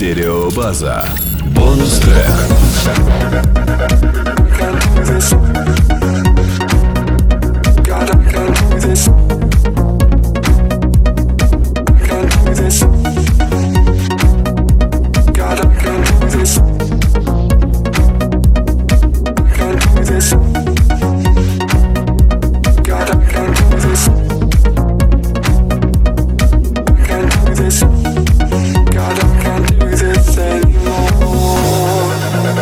Стереобаза. Бонус трек.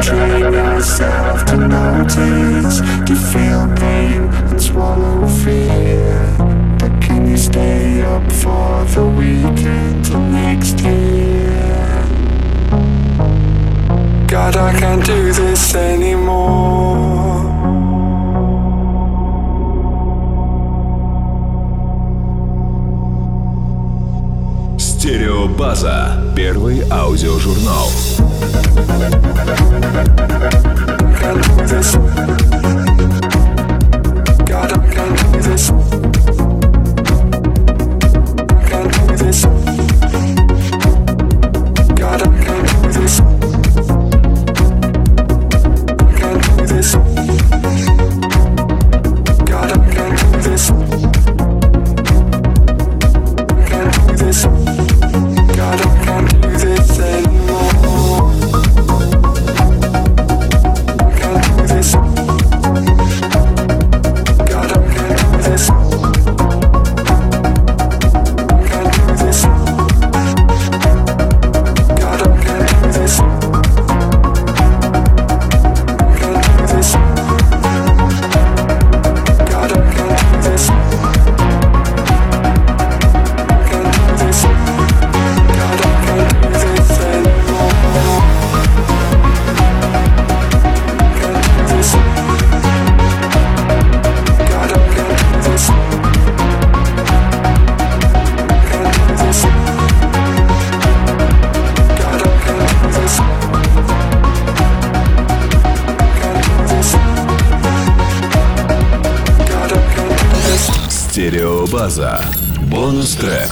train myself to notice, to feel pain and swallow fear. But can you stay up for the weekend till next year? God, I can't do this anymore. Радиобаза. Первый аудиожурнал. Стереобаза. Бонус трек.